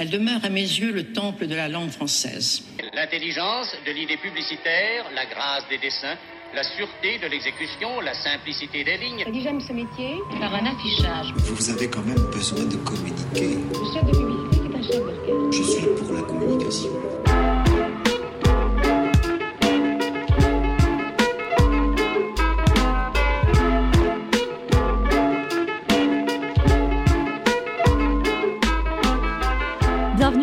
Elle demeure à mes yeux le temple de la langue française. L'intelligence de l'idée publicitaire, la grâce des dessins, la sûreté de l'exécution, la simplicité des lignes. J'aime ce métier. Par un affichage. Vous avez quand même besoin de communiquer. Le chef de publicité est un chef d'orchestre. Je suis pour la communication.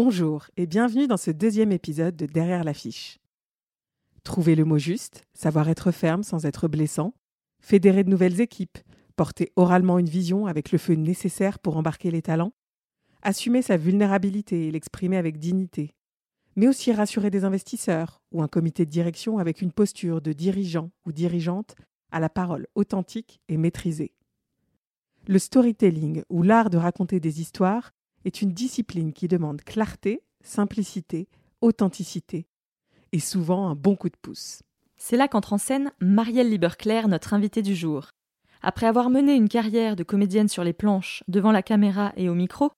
Bonjour et bienvenue dans ce deuxième épisode de Derrière l'affiche. Trouver le mot juste, savoir être ferme sans être blessant, fédérer de nouvelles équipes, porter oralement une vision avec le feu nécessaire pour embarquer les talents, assumer sa vulnérabilité et l'exprimer avec dignité, mais aussi rassurer des investisseurs ou un comité de direction avec une posture de dirigeant ou dirigeante à la parole authentique et maîtrisée. Le storytelling ou l'art de raconter des histoires est une discipline qui demande clarté, simplicité, authenticité et souvent un bon coup de pouce. C'est là qu'entre en scène Marielle Lieberclair, notre invitée du jour. Après avoir mené une carrière de comédienne sur les planches, devant la caméra et au micro,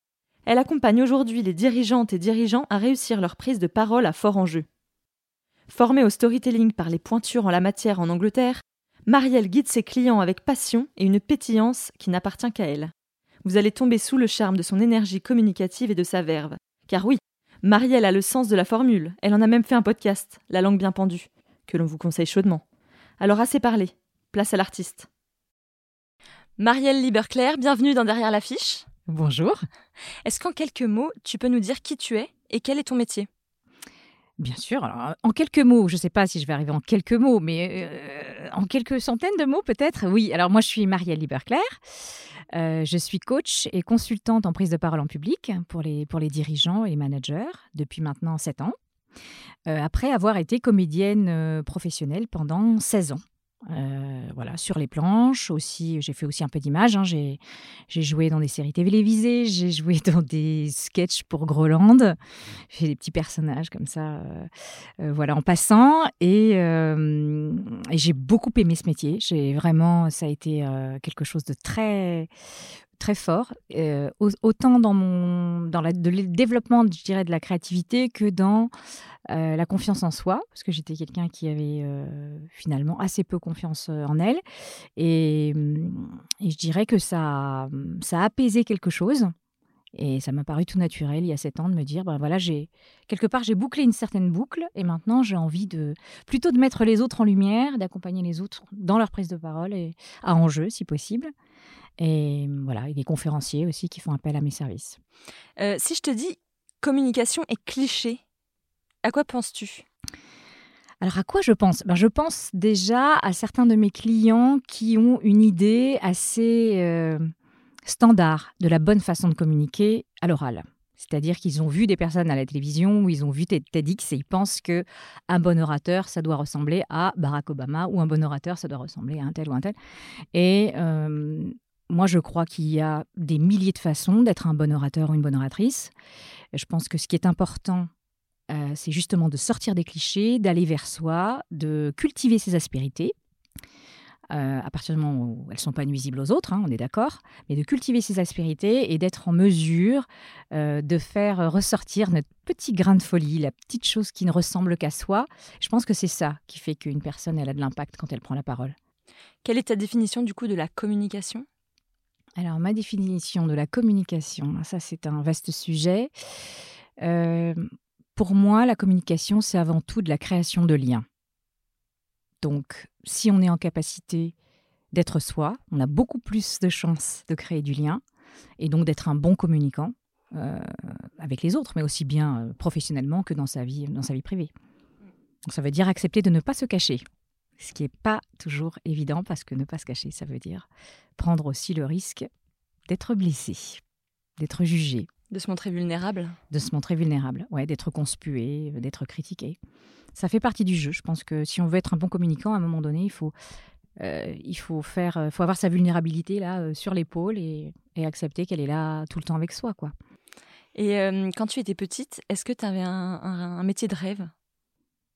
elle accompagne aujourd'hui les dirigeantes et dirigeants à réussir leur prise de parole à fort enjeu. Formée au storytelling par les pointures en la matière en Angleterre, Marielle guide ses clients avec passion et une pétillance qui n'appartient qu'à elle. Vous allez tomber sous le charme de son énergie communicative et de sa verve. Car oui, Marielle a le sens de la formule, elle en a même fait un podcast, La langue bien pendue, que l'on vous conseille chaudement. Alors assez parlé, place à l'artiste. Marielle Lieberclair, bienvenue dans Derrière l'affiche. Bonjour. Est-ce qu'en quelques mots, tu peux nous dire qui tu es et quel est ton métier? Bien sûr. Alors, en quelques mots, je ne sais pas si je vais arriver en quelques mots, mais euh, en quelques centaines de mots peut-être. Oui, alors moi je suis Marielle Lieberclair. Euh, je suis coach et consultante en prise de parole en public pour les, dirigeants et managers depuis maintenant 7 ans, euh, après avoir été comédienne euh, professionnelle pendant 16 ans. Euh, voilà, sur les planches aussi. J'ai fait aussi un peu d'image. hein. J'ai joué dans des séries télévisées, j'ai joué dans des sketchs pour Groland. J'ai fait des petits personnages comme ça, euh, euh, voilà, en passant. Et, et j'ai beaucoup aimé ce métier. J'ai vraiment, ça a été quelque chose de très très fort, euh, au- autant dans mon dans le développement, je dirais, de la créativité que dans euh, la confiance en soi, parce que j'étais quelqu'un qui avait euh, finalement assez peu confiance en elle. Et, hum, et je dirais que ça, a- ça a apaisé quelque chose. Et ça m'a paru tout naturel il y a sept ans de me dire, ben voilà, j'ai quelque part j'ai bouclé une certaine boucle et maintenant j'ai envie de plutôt de mettre les autres en lumière, d'accompagner les autres dans leur prise de parole et à enjeu si possible. Et voilà, et des conférenciers aussi qui font appel à mes services. Euh, Si je te dis communication et cliché, à quoi penses-tu? Alors à quoi je pense? Ben, Je pense déjà à certains de mes clients qui ont une idée assez euh, standard de la bonne façon de communiquer à l'oral. C'est-à-dire qu'ils ont vu des personnes à la télévision ou ils ont vu Ted- TEDx et ils pensent que un bon orateur, ça doit ressembler à Barack Obama ou un bon orateur, ça doit ressembler à un tel ou un tel. Et euh, moi, je crois qu'il y a des milliers de façons d'être un bon orateur ou une bonne oratrice. Je pense que ce qui est important, euh, c'est justement de sortir des clichés, d'aller vers soi, de cultiver ses aspérités. euh, à partir du moment où elles ne sont pas nuisibles aux autres, hein, on est d'accord, mais de cultiver ses aspérités et d'être en mesure euh, de faire ressortir notre petit grain de folie, la petite chose qui ne ressemble qu'à soi. Je pense que c'est ça qui fait qu'une personne elle a de l'impact quand elle prend la parole. Quelle est ta définition du coup de la communication? Alors, ma définition de la communication, ça c'est un vaste sujet. Euh, pour moi, la communication, c'est avant tout de la création de liens. Donc, si on est en capacité d'être soi, on a beaucoup plus de chances de créer du lien et donc d'être un bon communicant euh, avec les autres, mais aussi bien euh, professionnellement que dans sa vie, dans sa vie privée. Donc, ça veut dire accepter de ne pas se cacher, ce qui n'est pas toujours évident parce que ne pas se cacher, ça veut dire prendre aussi le risque d'être blessé, d'être jugé, De se montrer vulnérable. de se montrer vulnérable, ouais, d'être conspué, euh, d'être critiqué. Ça fait partie du jeu. Je pense que si on veut être un bon communicant, à un moment donné, il faut, euh, il faut faire, euh, faut avoir sa vulnérabilité là euh, sur l'épaule et, et accepter qu'elle est là tout le temps avec soi, quoi. Et euh, quand tu étais petite, est-ce que tu avais un, un- un métier de rêve?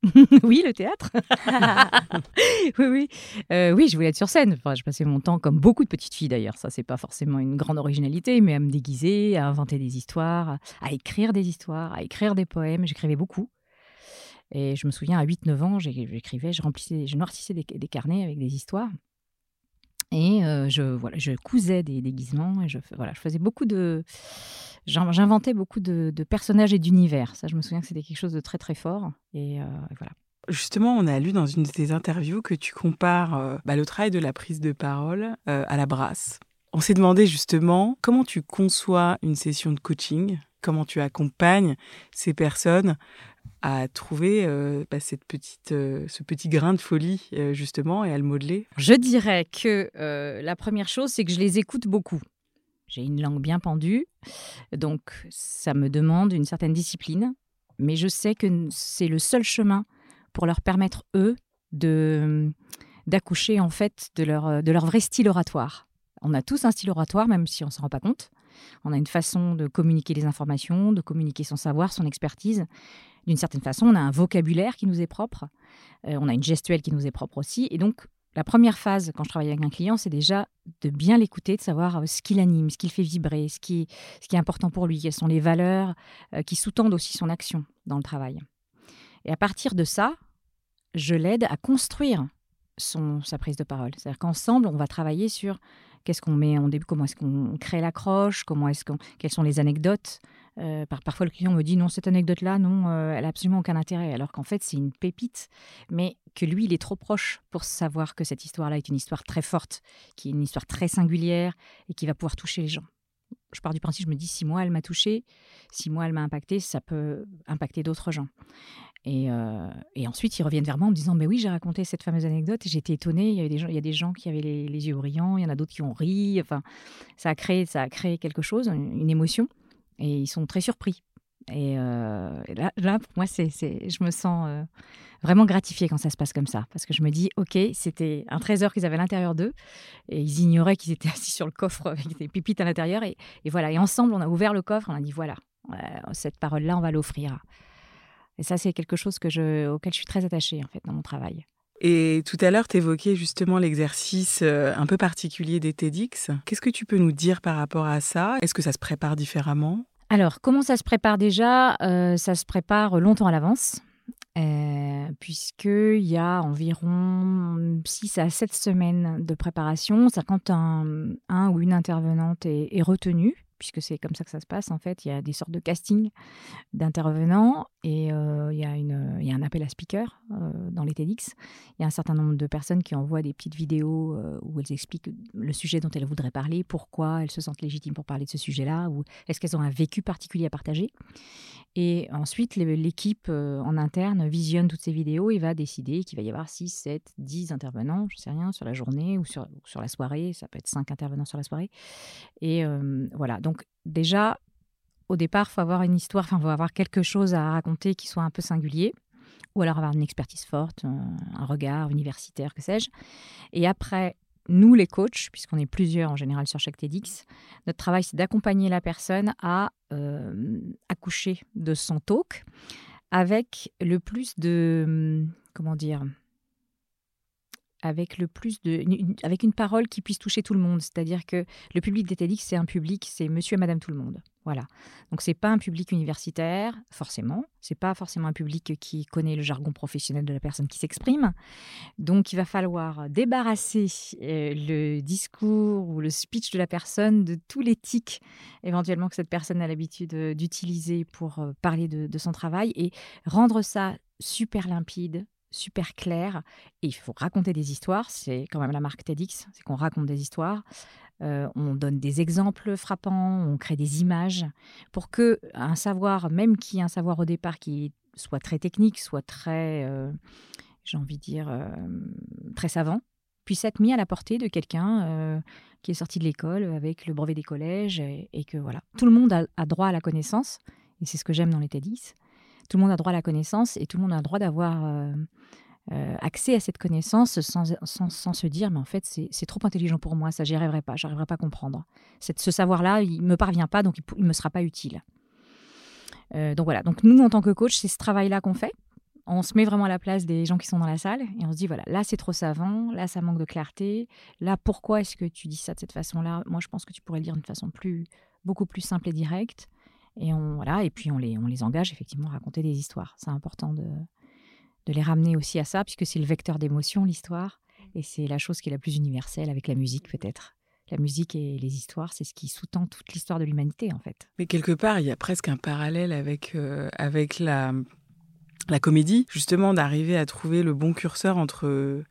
oui, le théâtre. oui, oui, Euh, oui, je voulais être sur scène. Je passais mon temps, comme beaucoup de petites filles d'ailleurs. Ça, c'est pas forcément une grande originalité, mais à me déguiser, à inventer des histoires, à- écrire des histoires, à écrire des poèmes. J'écrivais beaucoup. Et je me souviens, à 8-9 ans, j'écrivais, je remplissais, je noircissais des, des carnets avec des histoires. Et euh, je, voilà, je cousais des déguisements. Et je, voilà, je faisais beaucoup de. J'in- J'inventais beaucoup de, de personnages et d'univers. Ça, je me souviens que c'était quelque chose de très, très fort. Et euh, voilà. Justement, on a lu dans une de tes interviews que tu compares euh, bah, le travail de la prise de parole euh, à la brasse. On s'est demandé justement comment tu conçois une session de coaching, comment tu accompagnes ces personnes à trouver euh, bah, cette petite, euh, ce petit grain de folie euh, justement et à le modeler. Je dirais que la première chose, c'est que je les écoute beaucoup. J'ai une langue bien pendue, donc ça me demande une certaine discipline, mais je sais que c'est le seul chemin pour leur permettre, eux, de d'accoucher en fait de leur, de leur vrai style oratoire. On a tous un style oratoire, même si on ne s'en rend pas compte. On a une façon de communiquer les informations, de communiquer son savoir, son expertise. D'une certaine façon, on a un vocabulaire qui nous est propre. Euh, on a une gestuelle qui nous est propre aussi. Et donc, la première phase, quand je travaille avec un client, c'est déjà de bien l'écouter, de savoir euh, ce qui l'anime, ce qui le fait vibrer, ce qui, ce qui est important pour lui, quelles sont les valeurs euh, qui sous-tendent aussi son action dans le travail. Et à partir de ça, je l'aide à construire son, sa prise de parole. C'est-à-dire qu'ensemble, on va travailler sur qu'est-ce qu'on met en début, comment est-ce qu'on crée l'accroche, comment est-ce qu'on, quelles sont les anecdotes. Euh, par, parfois, le client me dit non, cette anecdote-là, non, euh, elle n'a absolument aucun intérêt, alors qu'en fait, c'est une pépite, mais que lui, il est trop proche pour savoir que cette histoire-là est une histoire très forte, qui est une histoire très singulière et qui va pouvoir toucher les gens. Je pars du principe, je me dis, si moi, elle m'a touché, si moi, elle m'a impacté, ça peut impacter d'autres gens. Et, euh, et, ensuite, ils reviennent vers moi en me disant, mais oui, j'ai raconté cette fameuse anecdote et j'étais étonnée. Il y, des gens, il y a des gens qui avaient les, yeux brillants, il y en a d'autres qui ont ri. Enfin, ça a créé, ça a créé quelque chose, une émotion. Et ils sont très surpris. Et, euh, là, pour moi, c'est, je me sens euh, vraiment gratifiée quand ça se passe comme ça. Parce que je me dis, OK, c'était un trésor qu'ils avaient à l'intérieur d'eux. Et ils ignoraient qu'ils étaient assis sur le coffre avec des pépites à l'intérieur. Et, voilà. Et ensemble, on a ouvert le coffre. On a dit, voilà, euh, cette parole-là, on va l'offrir. Et ça, c'est quelque chose que auquel je suis très attachée, en fait, dans mon travail. Et tout à l'heure, tu évoquais justement l'exercice euh, un peu particulier des TEDx. Qu'est-ce que tu peux nous dire par rapport à ça? Est-ce que ça se prépare différemment? Alors, comment ça se prépare déjà? Euh, Ça se prépare longtemps à l'avance. Euh, puisqu'il y a environ 6 à 7 semaines de préparation. Ça, quand un, ou une intervenante est retenue, puisque c'est comme ça que ça se passe en fait. Il y a des sortes de casting d'intervenants et il, y a une, il y a un appel à speaker dans les TEDx. Il y a un certain nombre de personnes qui envoient des petites vidéos où elles expliquent le sujet dont elles voudraient parler, pourquoi elles se sentent légitimes pour parler de ce sujet-là, ou est-ce qu'elles ont un vécu particulier à partager. Et ensuite, l'équipe en interne visionne toutes ces vidéos et va décider qu'il va y avoir 6, 7, 10 intervenants, je ne sais rien, sur la journée ou sur, sur la soirée. Ça peut être 5 intervenants sur la soirée. Et voilà. Donc, déjà, au départ, faut avoir une histoire, enfin, faut avoir quelque chose à raconter qui soit un peu singulier, ou alors avoir une expertise forte, un, un regard universitaire, que sais-je. Et après, nous, les coachs, puisqu'on est plusieurs en général sur chaque TEDx, notre travail, c'est d'accompagner la personne à euh, accoucher de son talk avec le plus de. Comment dire avec le plus de une, avec une parole qui puisse toucher tout le monde c'est-à-dire que le public TEDx c'est un public c'est monsieur et madame tout le monde Voilà. Donc c'est pas un public universitaire forcément, c'est pas forcément un public qui connaît le jargon professionnel de la personne qui s'exprime. Donc il va falloir débarrasser euh, le discours ou le speech de la personne de tous les tics éventuellement que cette personne a l'habitude euh, d'utiliser pour euh, parler de son travail et rendre ça super limpide, super clair. Et il faut raconter des histoires. C'est quand même la marque TEDx, c'est qu'on raconte des histoires. Euh, on donne des exemples frappants, on crée des images pour que un savoir, même qui est un savoir au départ qui soit très technique, soit très, euh, j'ai envie de dire, euh, très savant, puisse être mis à la portée de quelqu'un qui est sorti de l'école avec le brevet des collèges et, que voilà, tout le monde a, a, droit à la connaissance et c'est ce que j'aime dans les TEDx. Tout le monde a droit à la connaissance et tout le monde a droit d'avoir euh, accès à cette connaissance sans, sans, se dire mais en fait c'est trop intelligent pour moi, ça j'y arriverai pas, j'arriverai pas à comprendre. Cette, ce savoir-là, il me parvient pas, donc il, ne me sera pas utile. Euh, donc voilà, donc nous en tant que coach, c'est ce travail-là qu'on fait. On se met vraiment à la place des gens qui sont dans la salle et on se dit voilà, là c'est trop savant, là ça manque de clarté, là pourquoi est-ce que tu dis ça de cette façon-là? Moi je pense que tu pourrais le dire d'une façon plus, beaucoup plus simple et directe. Et on voilà, et puis on les, on les engage effectivement à raconter des histoires. C'est important de, de les ramener aussi à ça, puisque c'est le vecteur d'émotion, l'histoire, et c'est la chose qui est la plus universelle avec la musique peut-être. La musique et les histoires, c'est ce qui sous-tend toute l'histoire de l'humanité en fait. Mais quelque part, il y a presque un parallèle avec, euh, avec la, la comédie, justement d'arriver à trouver le bon curseur entre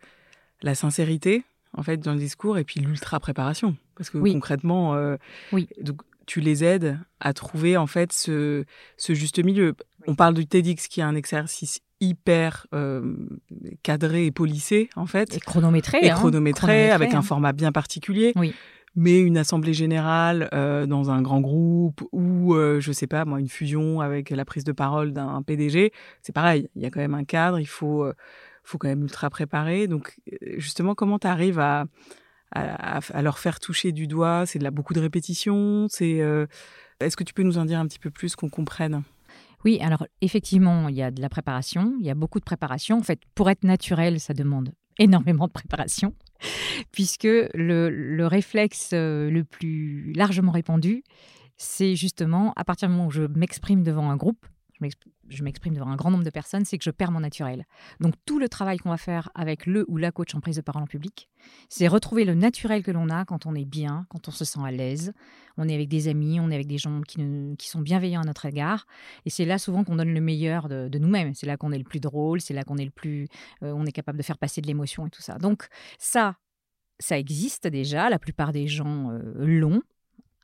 la sincérité en fait dans le discours et puis l'ultra préparation parce que concrètement euh, oui. donc tu les aides à trouver en fait ce, ce juste milieu. On parle du TEDx qui est un exercice hyper euh, cadré et policé en fait. Et chronométré. Et hein. chronométré, avec un format bien particulier. Oui. Mais une assemblée générale euh, dans un grand groupe ou, euh, je sais pas, moi, une fusion avec la prise de parole d'un PDG, c'est pareil. Il y a quand même un cadre, il faut, faut quand même ultra préparer. Donc, justement, comment tu arrives à, à, leur faire toucher du doigt C'est de la beaucoup de répétitions. C'est est-ce que tu peux nous en dire un petit peu plus qu'on comprenne? Oui, alors effectivement, il y a de la préparation, il y a beaucoup de préparation. En fait, pour être naturel, ça demande énormément de préparation, puisque le, le réflexe euh, le plus largement répandu, c'est justement à partir du moment où je m'exprime devant un groupe, je m'exprime devant un grand nombre de personnes, c'est que je perds mon naturel. Donc tout le travail qu'on va faire avec le ou la coach en prise de parole en public, c'est retrouver le naturel que l'on a quand on est bien, quand on se sent à l'aise, on est avec des amis, on est avec des gens qui, sont bienveillants à notre égard, et c'est là souvent qu'on donne le meilleur de, nous-mêmes. C'est là qu'on est le plus drôle, c'est là qu'on est le plus, euh, on est capable de faire passer de l'émotion et tout ça. Donc ça, ça existe déjà. La plupart des gens euh, l'ont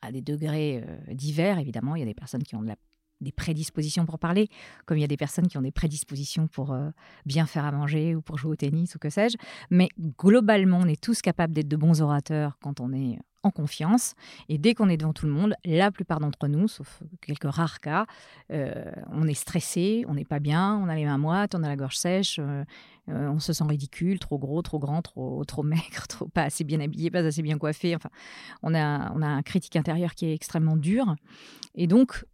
à des degrés euh, divers, évidemment. Il y a des personnes qui ont de la des prédispositions pour parler, comme il y a des personnes qui ont des prédispositions pour euh, bien faire à manger ou pour jouer au tennis ou que sais-je. Mais globalement, on est tous capables d'être de bons orateurs quand on est en confiance. Et dès qu'on est devant tout le monde, la plupart d'entre nous, sauf quelques rares cas, euh, on est stressé, on n'est pas bien, on a les mains moites, on a la gorge sèche, euh, on se sent ridicule, trop gros, trop grand, trop, trop maigre, trop, pas assez bien habillé, pas assez bien coiffé. Enfin, on a, on a un critique intérieur qui est extrêmement dur. Et donc,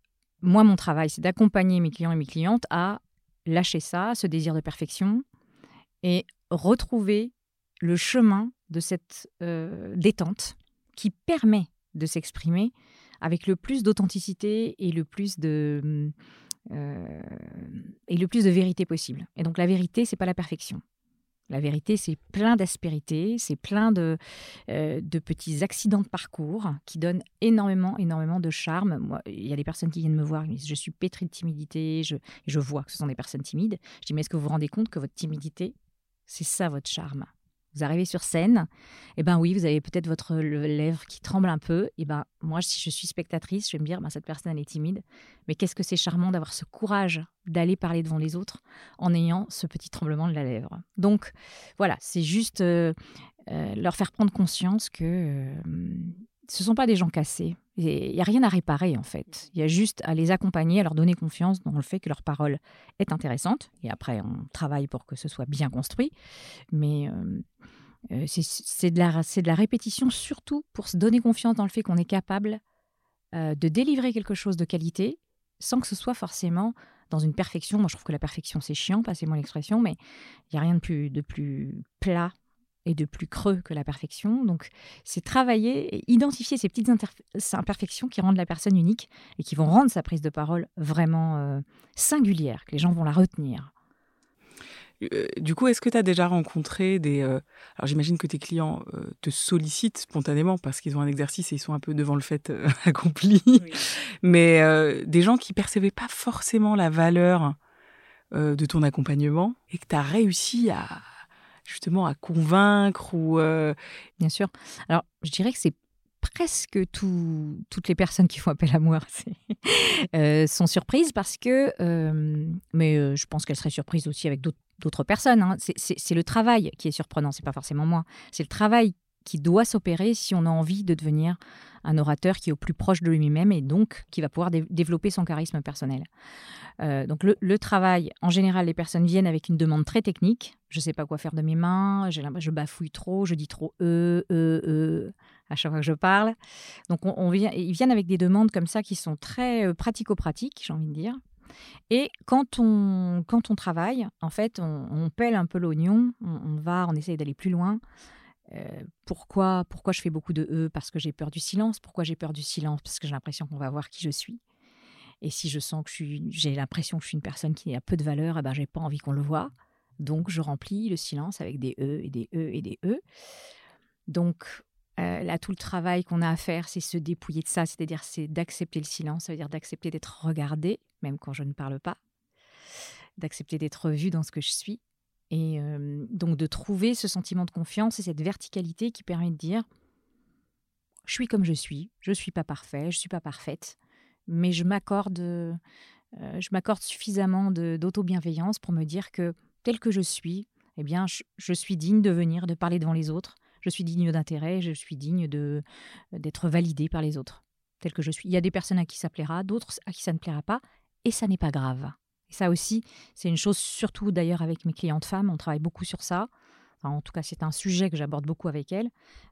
moi, mon travail, c'est d'accompagner mes clients et mes clientes à lâcher ça, ce désir de perfection, et retrouver le chemin de cette euh, détente qui permet de s'exprimer avec le plus d'authenticité et le plus de euh, et le plus de vérité possible. Et donc la vérité, c'est pas la perfection. La vérité, c'est plein d'aspérités, c'est plein de, euh, de petits accidents de parcours qui donnent énormément, énormément de charme. Il y a des personnes qui viennent me voir, je suis pétrie de timidité, je, je vois que ce sont des personnes timides. Je dis, mais est-ce que vous vous rendez compte que votre timidité, c'est ça votre charme? Vous arrivez sur scène, et eh ben oui, vous avez peut-être votre lèvre qui tremble un peu. Et ben moi, si je suis spectatrice, je vais me dire, ben, cette personne elle est timide, mais qu'est-ce que c'est charmant d'avoir ce courage d'aller parler devant les autres en ayant ce petit tremblement de la lèvre. Donc voilà, c'est juste euh, euh, leur faire prendre conscience que euh, ce ne sont pas des gens cassés. Il n'y a rien à réparer en fait. Il y a juste à les accompagner, à leur donner confiance dans le fait que leur parole est intéressante. Et après, on travaille pour que ce soit bien construit. Mais euh, euh, c'est de, la, de la répétition surtout pour se donner confiance dans le fait qu'on est capable euh, de délivrer quelque chose de qualité sans que ce soit forcément dans une perfection. Moi, je trouve que la perfection, c'est chiant, passez-moi l'expression, mais il n'y a rien de plus, de plus plat et de plus creux que la perfection. Donc, c'est travailler et identifier ces petites imperfections qui rendent la personne unique et qui vont rendre sa prise de parole vraiment euh, singulière, que les gens vont la retenir. Euh, du coup, est-ce que tu as déjà rencontré des... Euh, alors j'imagine que tes clients te sollicitent spontanément parce qu'ils ont un exercice et ils sont un peu devant le fait accompli, mais des gens qui percevaient pas forcément la valeur de ton accompagnement et que tu as réussi à, justement à convaincre ou euh, Bien sûr. Alors, je dirais que c'est presque toutes les personnes qui font appel à moi euh, sont surprises parce que, euh, mais je pense qu'elles seraient surprises aussi avec d'autres personnes. Hein. C'est le travail qui est surprenant, c'est pas forcément moi. C'est le travail qui doit s'opérer si on a envie de devenir un orateur qui est au plus proche de lui-même et donc qui va pouvoir développer son charisme personnel. Euh, donc le, travail, en général, les personnes viennent avec une demande très technique. Je ne sais pas quoi faire de mes mains, je bafouille trop, je dis trop e, e, e à chaque fois que je parle. Donc on, vient, ils viennent avec des demandes comme ça qui sont très euh, pratico-pratiques, j'ai envie de dire. Et quand on, quand on travaille, en fait, on, pèle un peu l'oignon, on, va, on essaye d'aller plus loin. Euh, pourquoi, pourquoi je fais beaucoup de E? Parce que j'ai peur du silence. Pourquoi j'ai peur du silence? Parce que j'ai l'impression qu'on va voir qui je suis. Et si je sens que j'ai l'impression que je suis une personne qui a peu de valeur, eh ben, j'ai pas envie qu'on le voit. Donc, je remplis le silence avec des E et des E et des E. Donc, euh, là, tout le travail qu'on a à faire, c'est se dépouiller de ça, c'est-à-dire c'est d'accepter le silence, ça veut dire d'accepter d'être regardé, même quand je ne parle pas, d'accepter d'être vu dans ce que je suis, et donc de trouver ce sentiment de confiance et cette verticalité qui permet de dire, je suis comme je suis, je ne suis pas parfait, je ne suis pas parfaite, mais je m'accorde, suffisamment d'auto-bienveillance pour me dire que tel que je suis, eh bien, je, suis digne de venir, de parler devant les autres. Je suis digne d'intérêt, je suis digne d'être validé par les autres, tel que je suis. Il y a des personnes à qui ça plaira, d'autres à qui ça ne plaira pas, et ça n'est pas grave. Et ça aussi, c'est une chose, surtout d'ailleurs avec mes clientes femmes, on travaille beaucoup sur ça. en tout cas, c'est un sujet que j'aborde beaucoup avec elles,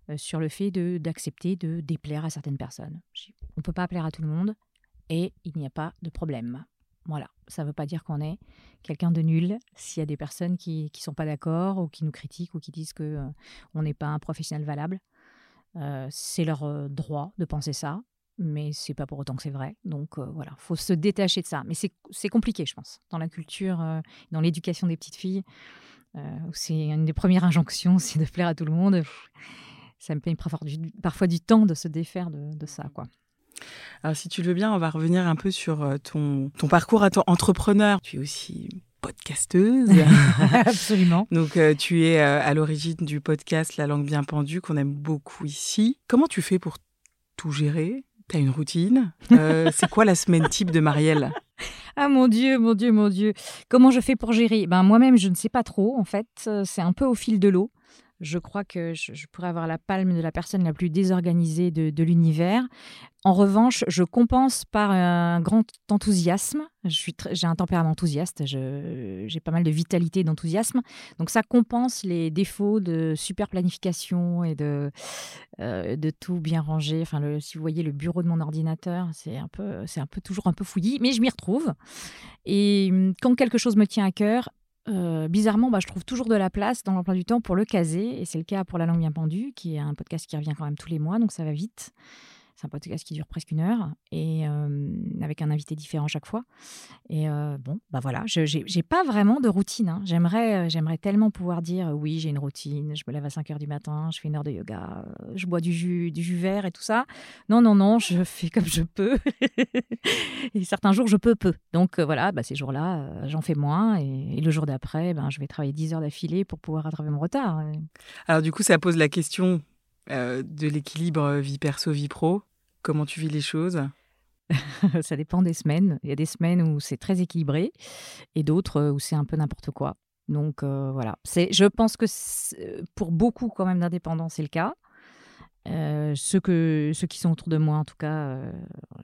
euh, sur le fait d'accepter de, déplaire à certaines personnes. On ne peut pas plaire à tout le monde, et il n'y a pas de problème. Voilà, ça ne veut pas dire qu'on est quelqu'un de nul s'il y a des personnes qui ne sont pas d'accord ou qui nous critiquent ou qui disent que euh, on n'est pas un professionnel valable. Euh, c'est leur droit de penser ça, mais c'est pas pour autant que c'est vrai. Donc voilà, faut se détacher de ça. Mais c'est compliqué, je pense, dans la culture, dans l'éducation des petites filles. c'est une des premières injonctions, c'est de plaire à tout le monde. Ça me paye parfois du, temps de se défaire de, de ça, quoi. Alors, si tu le veux bien, on va revenir un peu sur euh, ton, ton parcours entrepreneur. Tu es aussi podcasteuse. Absolument. Donc, euh, tu es euh, à l'origine du podcast La langue bien pendue, qu'on aime beaucoup ici. Comment tu fais pour tout gérer? Tu as une routine C'est quoi la semaine type de Marielle? Ah mon Dieu, mon Dieu, mon Dieu. Comment je fais pour gérer? Ben, Moi-même, je ne sais pas trop, en fait. C'est un peu au fil de l'eau je crois que je, pourrais avoir la palme de la personne la plus désorganisée de, l'univers. En revanche, je compense par un grand enthousiasme. J'ai un tempérament enthousiaste, j'ai pas mal de vitalité et d'enthousiasme. Donc ça compense les défauts de super planification et de, euh, de tout bien ranger. Enfin, si vous voyez le bureau de mon ordinateur, c'est un peu toujours un peu fouillis, mais je m'y retrouve. Et hum, quand quelque chose me tient à cœur, euh, bizarrement, bah, je trouve toujours de la place dans l'emploi du temps pour le caser, et c'est le cas pour La langue bien pendue, qui est un podcast qui revient quand même tous les mois, donc ça va vite. C'est un podcast qui dure presque une heure et euh, avec un invité différent chaque fois. Et euh, bon, bah voilà, je n'ai pas vraiment de routine. Hein. J'aimerais, j'aimerais tellement pouvoir dire oui, j'ai une routine, je me lève à 5 heures du matin, je fais une heure de yoga, je bois du jus, du jus vert et tout ça. Non, non, non, je fais comme je peux. et certains jours, je peux peu. Donc voilà, bah, ces jours-là, j'en fais moins. Et, le jour d'après, ben, je vais travailler 10 heures d'affilée pour pouvoir rattraper mon retard. Alors du coup, ça pose la question de l'équilibre vie perso, vie pro. Comment tu vis les choses? Ça dépend des semaines. Il y a des semaines où c'est très équilibré et d'autres où c'est un peu n'importe quoi. Donc euh, voilà. C'est, je pense que pour beaucoup quand même d'indépendants, c'est le cas. Euh, ceux, qui sont autour de moi, en tout cas,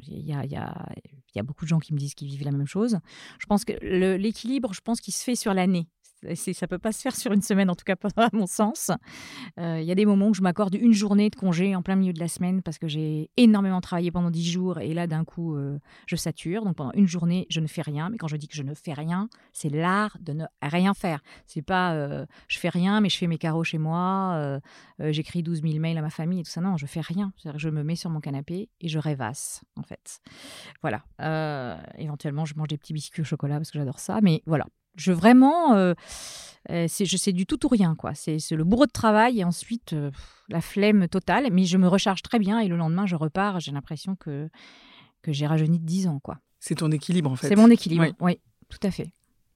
il y, y, a, beaucoup de gens qui me disent qu'ils vivent la même chose. Je pense que l'équilibre, je pense qu'il se fait sur l'année. Ça peut pas se faire sur une semaine, en tout cas pas à mon sens. Euh, Il y a des moments où je m'accorde une journée de congé en plein milieu de la semaine parce que j'ai énormément travaillé pendant dix jours et là d'un coup euh, je sature. Donc pendant une journée je ne fais rien. Mais quand je dis que je ne fais rien, c'est l'art de ne rien faire. C'est pas euh, je fais rien mais je fais mes carreaux chez moi, j'écris 12 000 mails à ma famille et tout ça. Non, je fais rien. Je me mets sur mon canapé et je rêvasse en fait. Voilà. Éventuellement je mange des petits biscuits au chocolat parce que j'adore ça. Mais voilà. Je vraiment, euh, euh, c'est je sais du tout ou rien quoi. C'est le bourreau de travail et ensuite euh, la flemme totale. Mais je me recharge très bien et le lendemain je repars. J'ai l'impression que que j'ai rajeuni de 10 ans quoi. C'est ton équilibre en fait. C'est mon équilibre. Oui. Oui, tout à fait.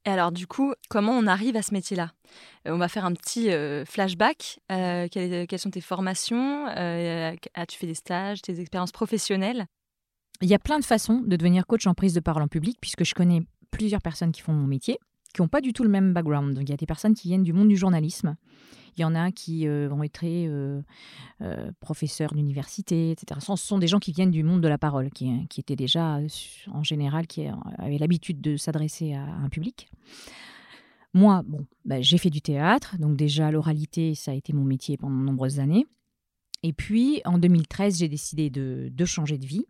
Et alors du coup, comment on arrive à ce métier-là? Euh, On va faire un petit euh, flashback. Euh, quelles, quelles sont tes formations? Euh, As-tu fait des stages, tes expériences professionnelles? Il y a plein de façons de devenir coach en prise de parole en public, puisque je connais plusieurs personnes qui font mon métier, qui n'ont pas du tout le même background. Donc il y a des personnes qui viennent du monde du journalisme. Il y en a qui euh, ont été euh, euh, professeurs d'université, etc. Ce sont des gens qui viennent du monde de la parole, qui, qui étaient déjà, euh, en général, qui avaient l'habitude de s'adresser à un public. Moi, bon, bah, j'ai fait du théâtre, donc déjà l'oralité, ça a été mon métier pendant de nombreuses années. Et puis, en 2013, j'ai décidé de changer de vie.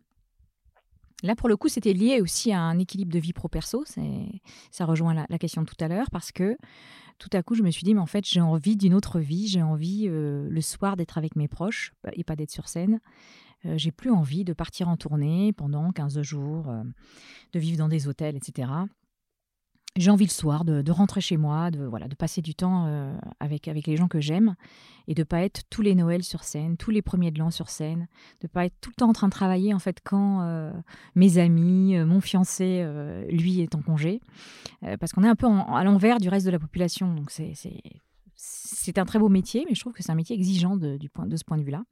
Là, pour le coup, c'était lié aussi à un équilibre de vie pro-perso. Ça rejoint la, la question de tout à l'heure parce que tout à coup, je me suis dit, mais en fait, j'ai envie d'une autre vie. J'ai envie euh, le soir d'être avec mes proches bah, et pas d'être sur scène. Euh, j'ai plus envie de partir en tournée pendant 15 jours, euh, de vivre dans des hôtels, etc. J'ai envie le soir de, rentrer chez moi, de, voilà, de passer du temps euh, avec, avec les gens que j'aime et de pas être tous les Noëls sur scène, tous les premiers de l'an sur scène, de pas être tout le temps en train de travailler en fait quand euh, mes amis, euh, mon fiancé, lui est en congé, parce qu'on est un peu à l'envers du reste de la population. Donc c'est c'est un très beau métier, mais je trouve que c'est un métier exigeant de, du point, de ce point de vue-là.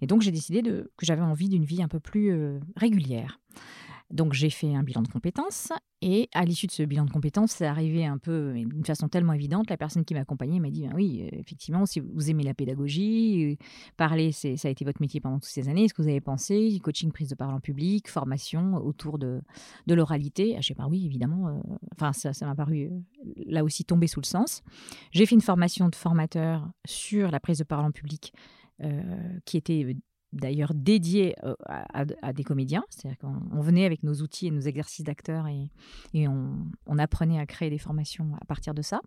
Et donc j'ai décidé de, que j'avais envie d'une vie un peu plus régulière. Donc j'ai fait un bilan de compétences et à l'issue de ce bilan de compétences, c'est arrivé un peu d'une façon tellement évidente. La personne qui m'accompagnait m'a dit Ben oui, euh, effectivement, si vous aimez la pédagogie, euh, parler, c'est- ça a été votre métier pendant toutes ces années. Est-ce que vous avez pensé coaching, prise de parole en public, formation autour de, de l'oralité? Ah, Je sais pas, oui, évidemment. euh, Enfin, ça m'a paru là aussi tomber sous le sens. J'ai fait une formation de formateur sur la prise de parole en public qui était d'ailleurs dédiée euh, à, des comédiens. C'est-à-dire qu'on on venait avec nos outils et nos exercices d'acteurs et, on, apprenait à créer des formations à partir de ça.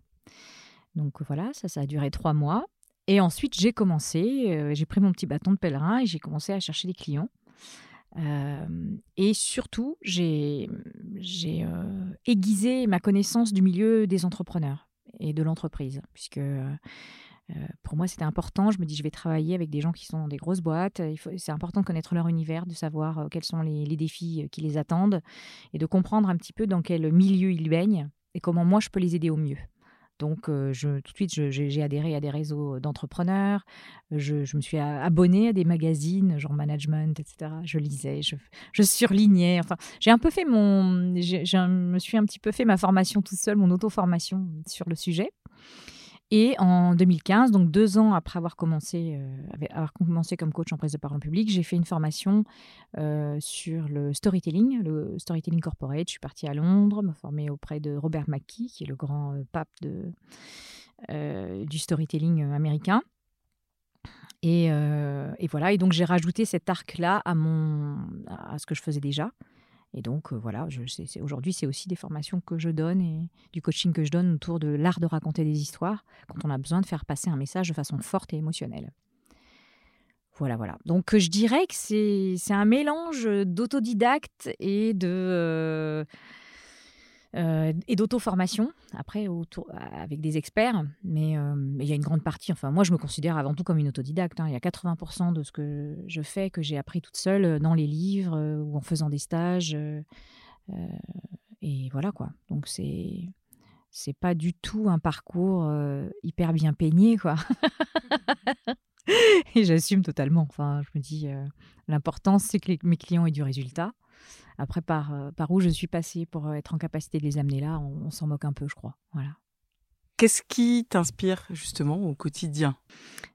Donc voilà, ça, ça a duré trois mois. Et ensuite, j'ai commencé, euh, j'ai pris mon petit bâton de pèlerin et j'ai commencé à chercher des clients. Euh, et surtout, j'ai euh, aiguisé ma connaissance du milieu des entrepreneurs et de l'entreprise, puisque euh, euh, pour moi, c'était important. Je me dis, je vais travailler avec des gens qui sont dans des grosses boîtes. C'est important de connaître leur univers, de savoir euh, quels sont les, défis euh, qui les attendent et de comprendre un petit peu dans quel milieu ils baignent et comment moi je peux les aider au mieux. Donc, euh, tout de suite, j'ai adhéré à des réseaux d'entrepreneurs. Je, me suis abonnée à des magazines, genre management, etc. Je lisais, je, je surlignais. Enfin, j'ai un peu fait mon. Je me suis un petit peu fait ma formation toute seule, mon auto-formation sur le sujet. Et en 2015, donc deux ans après avoir commencé, euh, avoir commencé comme coach en prise de parole public, j'ai fait une formation euh, sur le storytelling, le storytelling corporate. Je suis partie à Londres, me former auprès de Robert McKee, qui est le grand euh, pape de, du storytelling américain. Et, voilà, et donc j'ai rajouté cet arc-là à, à ce que je faisais déjà. Et donc euh, voilà, aujourd'hui c'est aussi des formations que je donne et du coaching que je donne autour de l'art de raconter des histoires quand on a besoin de faire passer un message de façon forte et émotionnelle. Voilà, voilà. Donc je dirais que c'est, c'est un mélange d'autodidacte et de... euh, euh, et d'auto-formation, après, autour, avec des experts. Mais euh, mais il y a une grande partie, enfin, moi, je me considère avant tout comme une autodidacte. hein. Il y a 80% de ce que je fais que j'ai appris toute seule euh, dans les livres euh, ou en faisant des stages. euh, euh, et voilà, quoi. Donc, c'est. C'est pas du tout un parcours euh, hyper bien peigné, quoi. et j'assume totalement. Enfin, je me dis, euh, l'important, c'est que mes clients aient du résultat. Après, par, euh, par où je suis passée pour euh, être en capacité de les amener là, on, on s'en moque un peu, je crois. Voilà. Qu'est-ce qui t'inspire justement au quotidien?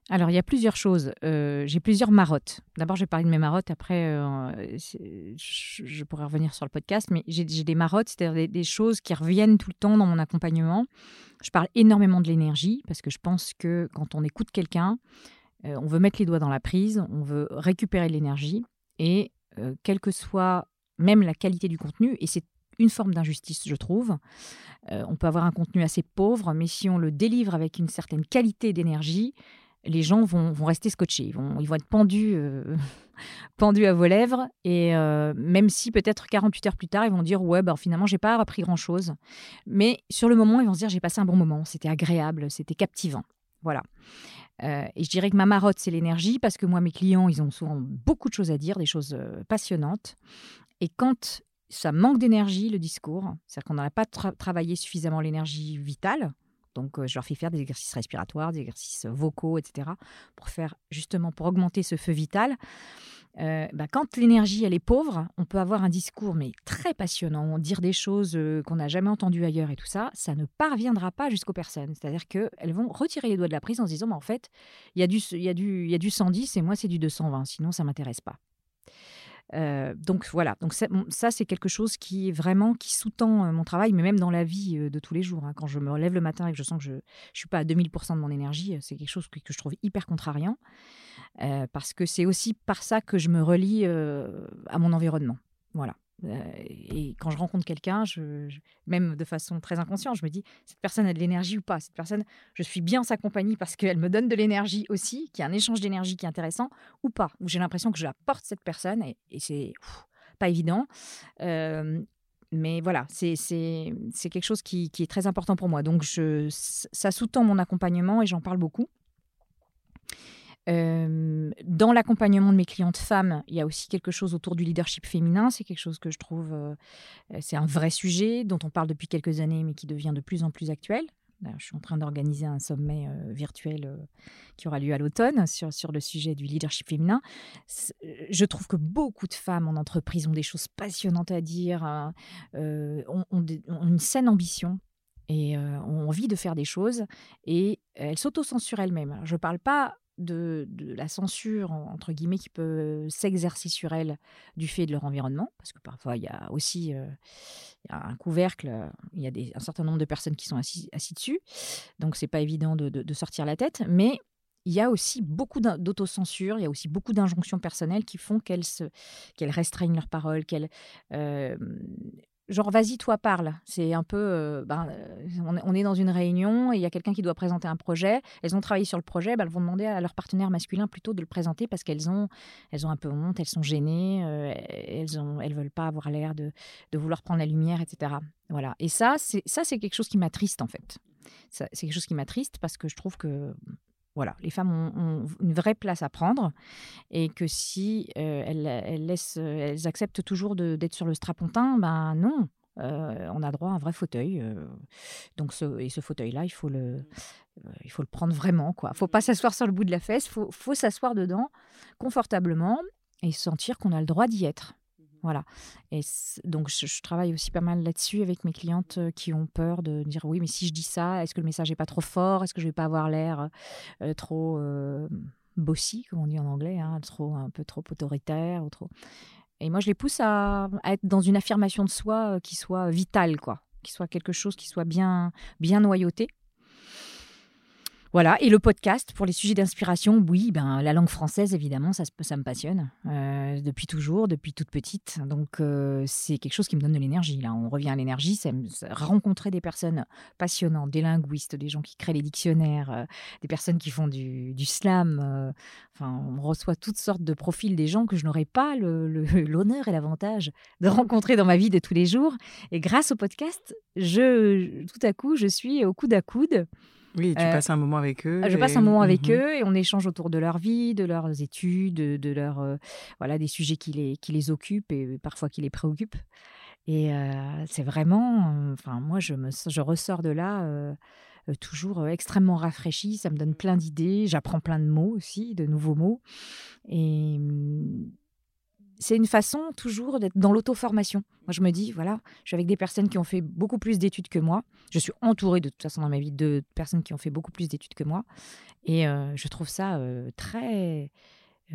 Alors, il y a plusieurs choses. Euh, j'ai plusieurs marottes. D'abord, je vais parler de mes marottes. Après, euh, je, pourrais revenir sur le podcast. Mais j'ai des marottes, c'est-à-dire des, des choses qui reviennent tout le temps dans mon accompagnement. Je parle énormément de l'énergie parce que je pense que quand on écoute quelqu'un, euh, on veut mettre les doigts dans la prise, on veut récupérer l'énergie. Et quelle que soit même la qualité du contenu, et c'est une forme d'injustice, je trouve. Euh, on peut avoir un contenu assez pauvre, mais si on le délivre avec une certaine qualité d'énergie, les gens vont, vont rester scotchés, ils vont, ils vont être pendus, euh, pendus à vos lèvres. Et euh, même si peut-être 48 heures plus tard, ils vont dire Ouais, ben, finalement, j'ai pas appris grand-chose. Mais sur le moment, ils vont se dire J'ai passé un bon moment, c'était agréable, c'était captivant. Voilà. Et je dirais que ma marotte, c'est l'énergie, parce que moi, mes clients, ils ont souvent beaucoup de choses à dire, des choses passionnantes. Et quand ça manque d'énergie, le discours, c'est-à-dire qu'on n'a pas tra- travaillé suffisamment l'énergie vitale, donc euh, je leur fais faire des exercices respiratoires, des exercices vocaux, etc., pour faire justement, pour augmenter ce feu vital. Euh, bah, quand l'énergie, elle est pauvre, on peut avoir un discours, mais très passionnant, dire des choses euh, qu'on n'a jamais entendues ailleurs et tout ça, ça ne parviendra pas jusqu'aux personnes. C'est-à-dire qu'elles vont retirer les doigts de la prise en se disant, mais en fait, il y, a du, y, y a du 110 et moi, c'est du 220, sinon ça ne m'intéresse pas. Euh, donc voilà, donc ça, c'est quelque chose qui vraiment qui sous-tend euh, mon travail, mais même dans la vie euh, de tous les jours. hein. Quand je me lève le matin et que je sens que je ne suis pas à 2000% de mon énergie, c'est quelque chose que, je trouve hyper contrariant, parce que c'est aussi par ça que je me relie à mon environnement. Voilà. Euh, et quand je rencontre quelqu'un, même de façon très inconsciente, je me dis cette personne a de l'énergie ou pas? Cette personne, je suis bien en sa compagnie parce qu'elle me donne de l'énergie aussi, qu'il y a un échange d'énergie qui est intéressant ou pas? Où j'ai l'impression que je apporte cette personne et, et c'est pas évident. Euh, mais voilà, c'est quelque chose qui, est très important pour moi. Donc ça sous-tend mon accompagnement et j'en parle beaucoup. Dans l'accompagnement de mes clientes femmes, il y a aussi quelque chose autour du leadership féminin. C'est quelque chose que je trouve, c'est un vrai sujet dont on parle depuis quelques années, mais qui devient de plus en plus actuel. Je suis en train d'organiser un sommet virtuel qui aura lieu à l'automne sur, sur le sujet du leadership féminin. Je trouve que beaucoup de femmes en entreprise ont des choses passionnantes à dire, hein, ont, une saine ambition et ont envie de faire des choses et elles s'autocensurent elles-mêmes. Je ne parle pas de, la censure, en- entre guillemets, qui peut s'exercer sur elles du fait de leur environnement, parce que parfois il y a aussi euh, un couvercle, euh, il y a des, un certain nombre de personnes qui sont assis, assis dessus, donc c'est pas évident de, sortir la tête, mais il y a aussi beaucoup d'autocensure, il y a aussi beaucoup d'injonctions personnelles qui font qu'elles restreignent leurs paroles, qu'elles... euh, genre, vas-y, toi, parle. C'est un peu... euh, ben, euh, on, est- dans une réunion et il y a quelqu'un qui doit présenter un projet. Elles ont travaillé sur le projet, ben, elles vont demander à leur partenaire masculin plutôt de le présenter parce qu'elles ont, elles ont un peu honte, elles sont gênées, euh, elles ont, elles veulent pas avoir l'air de, de vouloir prendre la lumière, etc. Voilà. Et ça, c'est ça, c'est quelque chose qui m'attriste, en fait. C'est quelque chose qui m'attriste parce que je trouve que voilà, les femmes ont, une vraie place à prendre et que si euh, elles, acceptent toujours d'être sur le strapontin, ben non, euh, on a droit à un vrai fauteuil. euh, donc et ce fauteuil-là, il faut le, il prendre vraiment quoi. Faut pas s'asseoir sur le bout de la fesse, faut, faut s'asseoir dedans confortablement et sentir qu'on a le droit d'y être. Voilà. Et donc, je, je travaille aussi pas mal là-dessus avec mes clientes qui ont peur de dire oui, mais si je dis ça, est-ce que le message n'est pas trop fort? Est-ce que je vais pas avoir l'air trop bossy, comme on dit en anglais, hein, trop, un peu trop autoritaire ou trop? Et moi, je les pousse à, à être dans une affirmation de soi qui soit vitale, quoi, qui soit quelque chose qui soit bien, bien noyauté. Voilà, et le podcast pour les sujets d'inspiration, oui, ben, la langue française, évidemment, ça, ça me passionne euh, depuis toujours, depuis toute petite. Donc, euh, c'est quelque chose qui me donne de l'énergie. Là, on revient à l'énergie, c'est rencontrer des personnes passionnantes, des linguistes, des gens qui créent les dictionnaires, euh, des personnes qui font du, slam. enfin, on reçoit toutes sortes de profils des gens que je n'aurais pas l'honneur et l'avantage de rencontrer dans ma vie de tous les jours. Et grâce au podcast, je, tout à coup, je suis au coude à coude. Oui, tu Euh, passes un moment avec eux. Je passe un moment avec Mhm. eux et on échange autour de leur vie, de leurs études, de, de euh, voilà des sujets qui les qui les occupent et parfois qui les préoccupent. Et euh, c'est vraiment, enfin moi je me je ressors de là toujours extrêmement rafraîchie. Ça me donne plein d'idées. J'apprends plein de mots aussi, de nouveaux mots. Et c'est une façon toujours d'être dans l'auto-formation. Moi, je me dis, voilà, je suis avec des personnes qui ont fait beaucoup plus d'études que moi. Je suis entourée de toute façon dans ma vie de personnes qui ont fait beaucoup plus d'études que moi. Et euh, je trouve ça euh, très,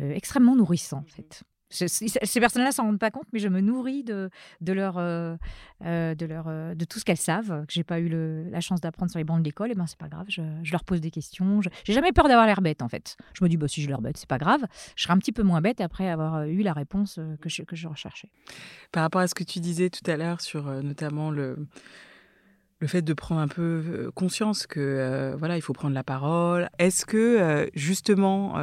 euh, extrêmement nourrissant, en fait. Je- ces personnes-là s'en rendent pas compte, mais je me nourris de, de, leur, euh, euh, de, leur, euh, de tout ce qu'elles savent, que j'ai pas eu la chance d'apprendre sur les bancs de l'école. Et ben c'est pas grave, je, je leur pose des questions. Je- J'ai jamais peur d'avoir l'air bête, en fait. Je me dis, bah, si j'ai l'air bête, c'est pas grave. Je serai un petit peu moins bête après avoir eu la réponse que je, je recherchais. Par rapport à ce que tu disais tout à l'heure sur notamment le, le fait de prendre un peu conscience que voilà, il faut prendre la parole. Est-ce que justement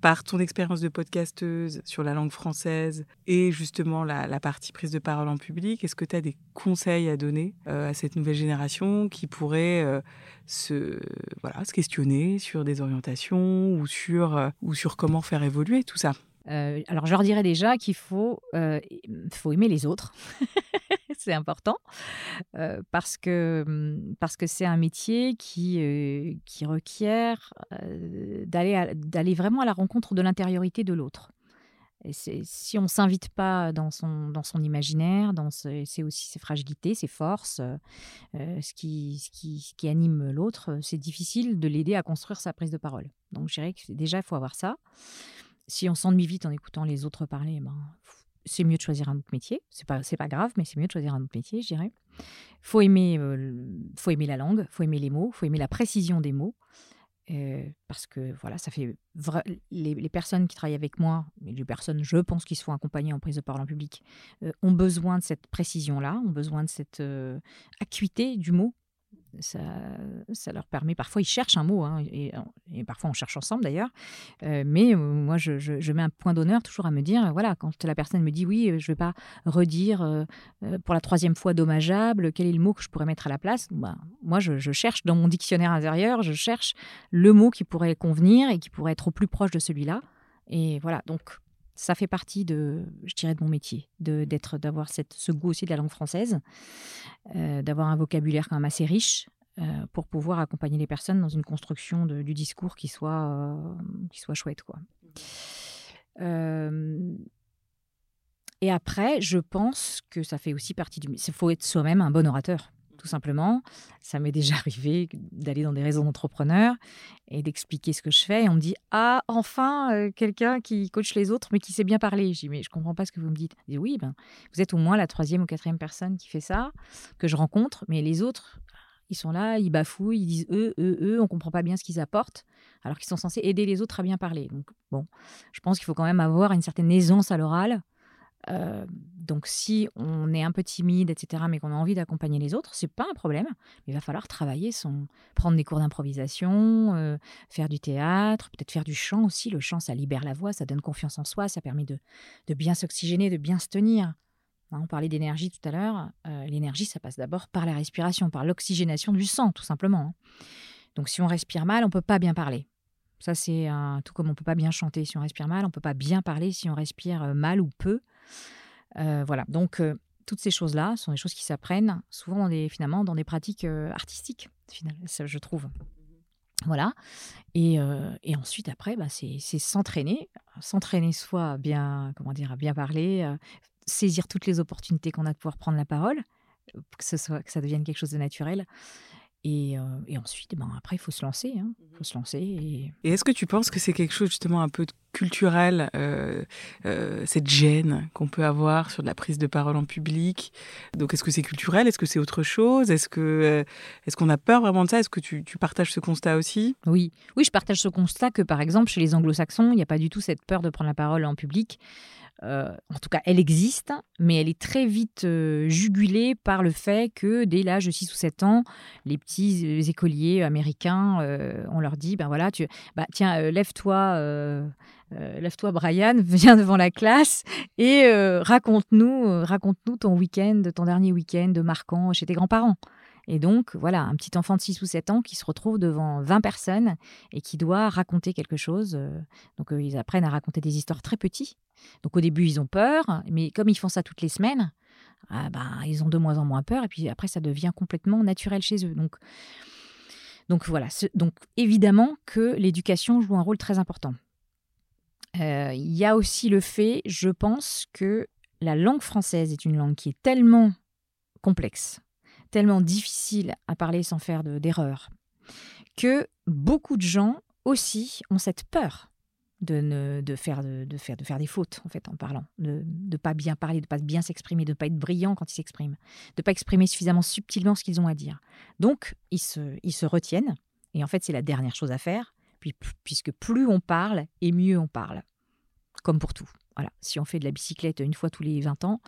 par ton expérience de podcasteuse sur la langue française et justement la, partie prise de parole en public, est-ce que tu as des conseils à donner euh, à cette nouvelle génération qui pourrait euh, se, voilà, se questionner sur des orientations ou sur, euh, ou sur comment faire évoluer tout ça? Euh, alors, je leur dirais déjà qu'il faut, euh, faut aimer les autres. c'est important. Euh, parce que hum, parce que c'est un métier qui, qui requiert d'aller d'aller vraiment à la rencontre de l'intériorité de l'autre. Et si on ne s'invite pas dans son, dans son imaginaire, dans ce- c'est aussi ses fragilités, ses forces, ce, qui, ce, qui, ce qui anime l'autre, c'est difficile de l'aider à construire sa prise de parole. Donc je dirais que déjà, il faut avoir ça. Si on s'ennuie vite en écoutant les autres parler, ben, c'est mieux de choisir un autre métier. C'est pas, c'est pas grave, mais c'est mieux de choisir un autre métier, je dirais. Faut aimer, euh, faut aimer la langue, faut aimer les mots, faut aimer la précision des mots. Euh, parce que voilà, ça fait les, personnes qui travaillent avec moi, les personnes, je pense, qui se font accompagner en prise de parole en public, euh, ont besoin de cette précision-là, ont besoin de cette acuité du mot. Ça, leur permet, parfois ils cherchent un mot, hein, et, parfois on cherche ensemble d'ailleurs, euh, mais euh, moi je, mets un point d'honneur toujours à me dire, euh, voilà, quand la personne me dit oui, je ne vais pas redire pour la troisième fois dommageable, quel est le mot que je pourrais mettre à la place Ben, Moi je, je cherche dans mon dictionnaire intérieur, je cherche le mot qui pourrait convenir et qui pourrait être au plus proche de celui-là. Et voilà, donc ça fait partie de, je dirais, de mon métier, d'être, d'avoir ce goût aussi de la langue française, euh, d'avoir un vocabulaire quand même assez riche euh, pour pouvoir accompagner les personnes dans une construction du discours qui soit, euh, qui soit chouette, quoi. Et après, je pense que ça fait aussi partie du. Il faut être soi-même un bon orateur, tout simplement. Ça m'est déjà arrivé d'aller dans des réseaux d'entrepreneurs et d'expliquer ce que je fais. Et on me dit Ah, enfin, euh, quelqu'un qui coach les autres, mais qui sait bien parler. Je dis Mais je comprends pas ce que vous me dites. Je Oui, ben, vous êtes au moins la troisième ou quatrième personne qui fait ça, que je rencontre, mais les autres. Ils sont là, ils bafouillent, ils disent eux, eux, eux, on comprend pas bien ce qu'ils apportent, alors qu'ils sont censés aider les autres à bien parler. Donc, bon, je pense qu'il faut quand même avoir une certaine aisance à l'oral, euh, donc, si on est un peu timide, etc., mais qu'on a envie d'accompagner les autres, c'est pas un problème. Il va falloir travailler son, prendre des cours d'improvisation, euh, faire du théâtre, peut-être faire du chant aussi. Le chant, ça libère la voix, ça donne confiance en soi, ça permet de, de bien s'oxygéner, de bien se tenir. Hein, on parlait d'énergie tout à l'heure. Euh, L'énergie, ça passe d'abord par la respiration, par l'oxygénation du sang, tout simplement. hein. Donc, si on respire mal, on peut pas bien parler. Ça, c'est tout comme on peut pas bien chanter si on respire mal, on peut pas bien parler si on respire mal ou peu. Euh, voilà. Donc, euh, toutes ces choses-là sont des choses qui s'apprennent souvent dans des, finalement dans des pratiques euh, artistiques, finalement, je trouve. Voilà. Et, et ensuite, après, bah, c'est s'entraîner. S'entraîner soit à bien, comment dire, à bien parler, saisir toutes les opportunités qu'on a de pouvoir prendre la parole, que, ce soit, que ça devienne quelque chose de naturel. Et, euh, et ensuite, ben, après, il faut se lancer. Il faut se lancer. Et... Et est-ce que tu penses que c'est quelque chose justement un peu culturel, euh, euh, cette gêne qu'on peut avoir sur de la prise de parole en public? Donc est-ce que c'est culturel? Est-ce que c'est autre chose? Est-ce que euh, est-ce qu'on a peur vraiment de ça? Est-ce que tu, tu partages ce constat aussi? Oui, oui, je partage ce constat que par exemple chez les anglo-saxons, il n'y a pas du tout cette peur de prendre la parole en public. Euh, en tout cas, elle existe, mais elle est très vite euh, jugulée par le fait que dès l'âge de 6 ou 7 ans, les petits euh, écoliers américains, on leur dit, ben voilà, tu, bah, tiens, lève-toi, lève-toi Brian, viens devant la classe et raconte-nous, raconte-nous ton week-end, ton dernier week-end marquant chez tes grands-parents. Et donc, voilà, un petit enfant de 6 ou 7 ans qui se retrouve devant 20 personnes et qui doit raconter quelque chose. euh, Donc, euh, ils apprennent à raconter des histoires très petits. Donc, au début, ils ont peur, mais comme ils font ça toutes les semaines, ah ben, ils ont de moins en moins peur. Et puis après, ça devient complètement naturel chez eux. Donc, donc voilà. Donc, évidemment que l'éducation joue un rôle très important. Euh, Il y a aussi le fait, je pense, que la langue française est une langue qui est tellement complexe, tellement difficile à parler sans faire de- d'erreur, que beaucoup de gens aussi ont cette peur de, ne, de, faire, de, faire, de faire des fautes, en fait, en parlant, de ne pas bien parler, de pas bien s'exprimer, de ne pas être brillant quand ils s'expriment, de ne pas exprimer suffisamment subtilement ce qu'ils ont à dire. Donc, ils se, ils se retiennent, et en fait, c'est la dernière chose à faire, puis, puisque plus on parle, et mieux on parle, comme pour tout. Voilà. Si on fait de la bicyclette une fois tous les 20 ans,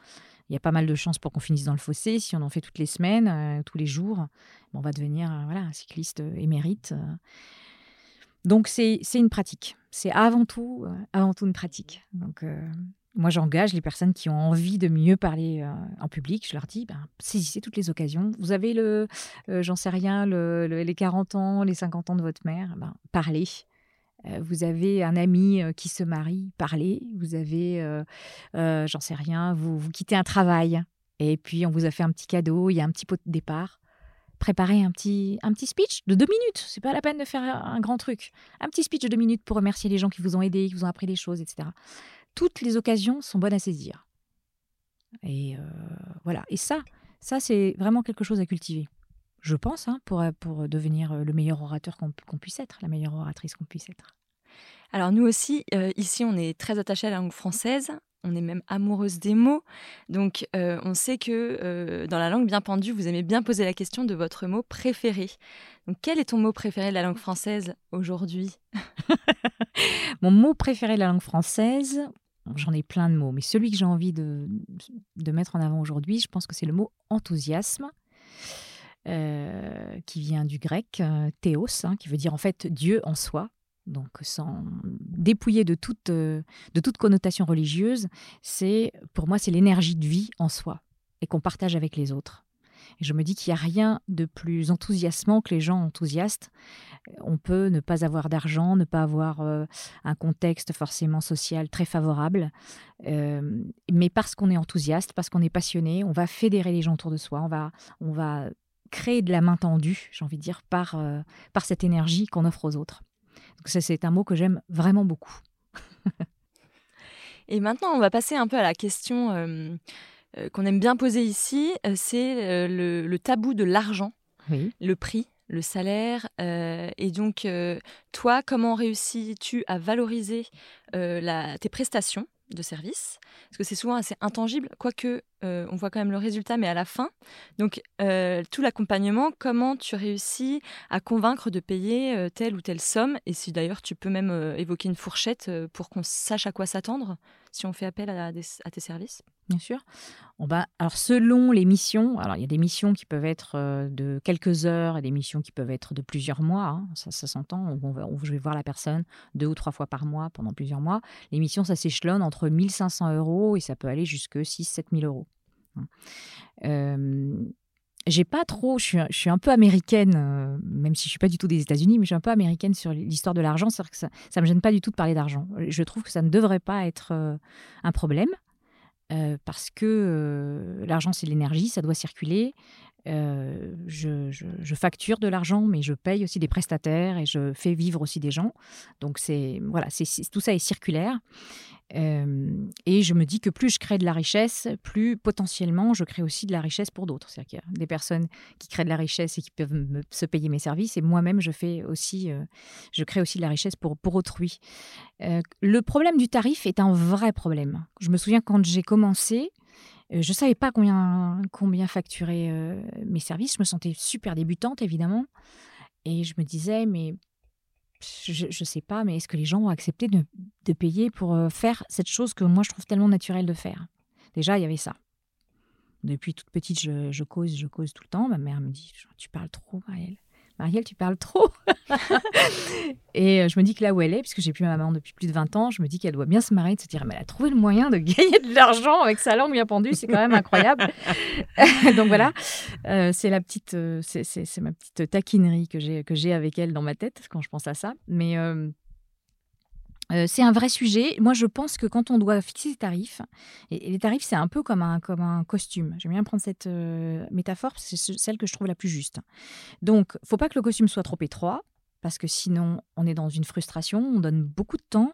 il y a pas mal de chances pour qu'on finisse dans le fossé. Si on en fait toutes les semaines, euh, tous les jours, on va devenir euh, voilà, un cycliste euh, émérite. Donc c'est une pratique. C'est avant tout, avant tout une pratique. Donc moi j'engage les personnes qui ont envie de mieux parler en public. Je leur dis, ben, saisissez toutes les occasions. Vous avez le, j'en sais rien, le- le- les 40 ans, les 50 ans de votre mère, ben, parlez. Euh, vous avez un ami euh, qui se marie, parlez. Vous avez, euh, j'en sais rien, vous, quittez un travail et puis on vous a fait un petit cadeau, il y a un petit pot de départ. Préparez un petit, un petit speech de deux minutes. C'est pas la peine de faire un grand truc. Un petit speech de deux minutes pour remercier les gens qui vous ont aidé, qui vous ont appris des choses, etc. Toutes les occasions sont bonnes à saisir. Et voilà. Et ça, ça c'est vraiment quelque chose à cultiver. Je pense, hein, pour, pour devenir le meilleur orateur qu'on puisse être, la meilleure oratrice qu'on puisse être. Alors nous aussi, euh, ici, on est très attachés à la langue française. On est même amoureuse des mots. Donc, euh, on sait que euh, dans la langue bien pendue, vous aimez bien poser la question de votre mot préféré. Donc, quel est ton mot préféré de la langue française aujourd'hui? Mon mot préféré de la langue française, j'en ai plein de mots, mais celui que j'ai envie de, de mettre en avant aujourd'hui, je pense que c'est le mot enthousiasme. Euh, qui vient du grec euh, théos, hein, qui veut dire en fait Dieu en soi, donc sans dépouiller de toute, euh, de toute connotation religieuse, c'est pour moi c'est l'énergie de vie en soi et qu'on partage avec les autres. Je me dis qu'il n'y a rien de plus enthousiasmant que les gens enthousiastes. On peut ne pas avoir d'argent, ne pas avoir un contexte forcément social très favorable, mais parce qu'on est enthousiaste, parce qu'on est passionné, on va fédérer les gens autour de soi, on va, on va créer de la main tendue, j'ai envie de dire, par, euh, par cette énergie qu'on offre aux autres. Donc ça, c'est un mot que j'aime vraiment beaucoup. Et maintenant, on va passer un peu à la question euh, euh, qu'on aime bien poser ici. C'est le, le tabou de l'argent, Oui. le prix, le salaire. et donc, toi, comment réussis-tu à valoriser la- tes prestations? De service Parce que c'est souvent assez intangible, quoique euh, on voit quand même le résultat, mais à la fin. Donc, euh, tout l'accompagnement, comment tu réussis à convaincre de payer euh, telle ou telle somme? Et si d'ailleurs tu peux même évoquer une fourchette pour qu'on sache à quoi s'attendre? Si on fait appel à, tes services Bien sûr. On va, alors, selon les missions, alors il y a des missions qui peuvent être euh, de quelques heures et des missions qui peuvent être de plusieurs mois. hein, ça, s'entend. On, va- on- je vais voir la personne deux ou trois fois par mois pendant plusieurs mois. Les missions, ça s'échelonne entre 1500 euros et ça peut aller jusque 6 7 000 euros. Hein. Euh, j'ai pas trop, je suis, je suis un peu américaine, euh, même si je suis pas du tout des États-Unis, mais je suis un peu américaine sur l'histoire de l'argent. Ça, ça me gêne pas du tout de parler d'argent. Je trouve que ça ne devrait pas être euh, un problème. Euh, parce que l'argent, c'est l'énergie, ça doit circuler. Euh, je, facture de l'argent, mais je paye aussi des prestataires et je fais vivre aussi des gens. Donc, c'est voilà, c'est tout ça est circulaire. Euh, et je me dis que plus je crée de la richesse, plus potentiellement je crée aussi de la richesse pour d'autres. C'est-à-dire qu'il y a des personnes qui créent de la richesse et qui peuvent se payer mes services, et moi-même je fais aussi, euh, je crée aussi de la richesse pour, pour autrui. Le problème du tarif est un vrai problème. Je me souviens quand j'ai commencé, euh, je ne savais pas combien, combien facturer euh, mes services. Je me sentais super débutante, évidemment. Et je me disais, mais je ne sais pas, mais est-ce que les gens vont accepter de, de payer pour euh, faire cette chose que moi, je trouve tellement naturelle de faire? Déjà, il y avait ça. Depuis toute petite, je, je cause, je cause tout le temps. Ma mère me dit, tu parles trop, Marielle. Marielle, tu parles trop. et euh, je me dis que là où elle est, puisque j'ai plus ma maman depuis plus de 20 ans, je me dis qu'elle doit bien se marrer de se dire, mais elle a trouvé le moyen de gagner de l'argent avec sa langue bien pendue, c'est quand même incroyable. Donc voilà, Euh, c'est la petite, euh, c'est, c'est- c'est ma petite taquinerie que j'ai que j'ai avec elle dans ma tête quand je pense à ça. Mais euh, euh, c'est un vrai sujet. Moi, je pense que quand on doit fixer les tarifs, et, les tarifs, c'est un peu comme un, comme un costume. J'aime bien prendre cette euh, métaphore, c'est ce- celle que je trouve la plus juste. Donc, faut pas que le costume soit trop étroit, parce que sinon, on est dans une frustration, on donne beaucoup de temps.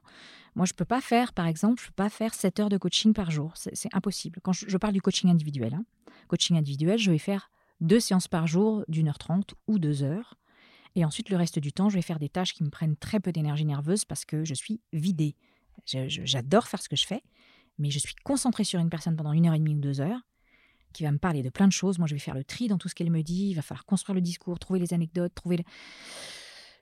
Moi, je ne peux pas faire, par exemple, je peux pas faire 7 heures de coaching par jour. C'est impossible. Quand je, je parle du coaching individuel, hein. coaching individuel, je vais faire deux séances par jour d'une heure trente ou deux heures. Et ensuite, le reste du temps, je vais faire des tâches qui me prennent très peu d'énergie nerveuse parce que je suis vidée. J'adore faire ce que je fais, mais je suis concentrée sur une personne pendant une heure et demie ou deux heures qui va me parler de plein de choses. Moi, je vais faire le tri dans tout ce qu'elle me dit. Il va falloir construire le discours, trouver les anecdotes, trouver.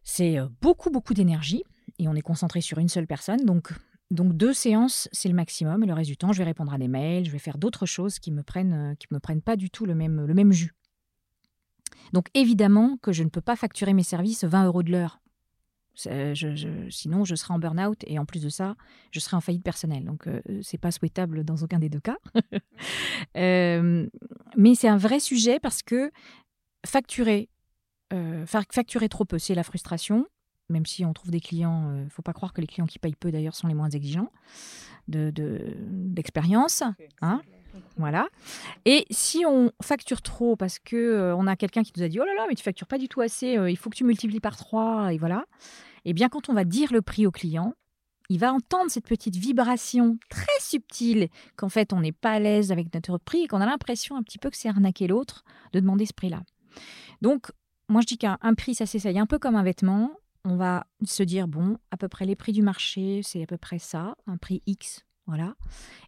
C'est euh, beaucoup, beaucoup d'énergie et on est concentré sur une seule personne. Donc, donc deux séances, c'est le maximum. Et le reste du temps, je vais répondre à des mails, je vais faire d'autres choses qui me prennent, euh, qui me prennent pas du tout le même, le même jus. Donc évidemment que je ne peux pas facturer mes services 20 euros de l'heure. Je- je- sinon, je serai en burn-out et en plus de ça, je serai en faillite personnelle. Donc, euh, c'est pas souhaitable dans aucun des deux cas. Euh, mais c'est un vrai sujet parce que facturer, euh, fa- facturer trop peu, c'est la frustration. Même si on trouve des clients, il ne faut pas croire que les clients qui payent peu d'ailleurs sont les moins exigeants de- de- d'expérience. hein. Voilà. Et si on facture trop parce que euh, on a quelqu'un qui nous a dit oh là là mais tu factures pas du tout assez, euh, il faut que tu multiplies par 3 et voilà. Et bien quand on va dire le prix au client, il va entendre cette petite vibration très subtile qu'en fait on n'est pas à l'aise avec notre prix et qu'on a l'impression un petit peu que c'est arnaquer l'autre de demander ce prix-là. Donc moi je dis qu'un un prix ça s'essaye un peu comme un vêtement. On va se dire bon à peu près les prix du marché c'est à peu près ça, un prix X. Voilà.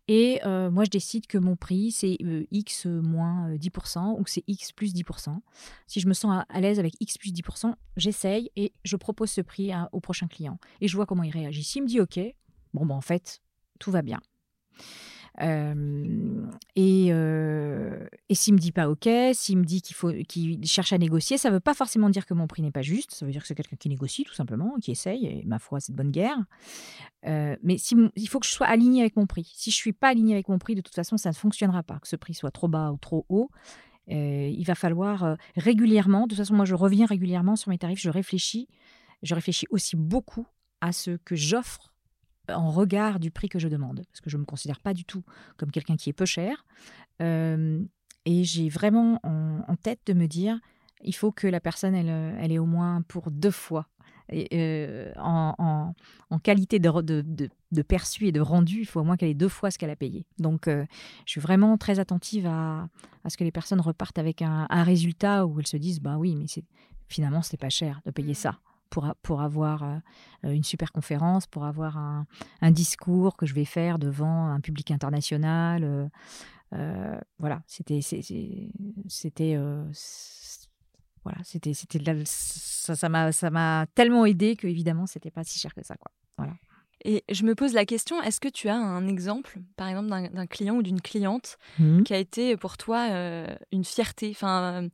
Et moi, je décide que mon prix, c'est X moins euh, 10% ou que c'est X plus 10%. Si je me sens à, l'aise avec X plus 10%, j'essaye et je propose ce prix au prochain client. Et je vois comment il réagit. S'il me dit OK, bon, ben, en fait, tout va bien. Et euh, et s'il me dit pas OK, s'il me dit qu'il faut qu'il cherche à négocier, ça veut pas forcément dire que mon prix n'est pas juste. Ça veut dire que c'est quelqu'un qui négocie tout simplement, qui essaye. Et ma foi, c'est de bonne guerre. Mais si, il faut que je sois alignée avec mon prix. Si je suis pas alignée avec mon prix, de toute façon, ça ne fonctionnera pas. Que ce prix soit trop bas ou trop haut, il va falloir régulièrement. De toute façon, moi, je reviens régulièrement sur mes tarifs. Je réfléchis. Je réfléchis aussi beaucoup à ce que j'offre en regard du prix que je demande, parce que je ne me considère pas du tout comme quelqu'un qui est peu cher. Euh, et j'ai vraiment en, en tête de me dire, il faut que la personne, elle, euh, elle est au moins pour deux fois. Et, euh, en, en- en qualité de, de, de- de perçu et de rendu, il faut au moins qu'elle ait deux fois ce qu'elle a payé. Donc, euh, je suis vraiment très attentive à, à ce que les personnes repartent avec un, un résultat où elles se disent, bah oui, mais finalement, c'était pas cher de payer ça pour, pour avoir euh, une super conférence, pour avoir un, un discours que je vais faire devant un public international. euh, euh, voilà, c'était c'était euh, voilà, c'était ça m'a ça m'a tellement aidé que évidemment c'était pas si cher que ça quoi. Voilà. Et je me pose la question, est-ce que tu as un exemple, par exemple, d'un client ou d'une cliente qui a été pour toi euh, une fierté, enfin,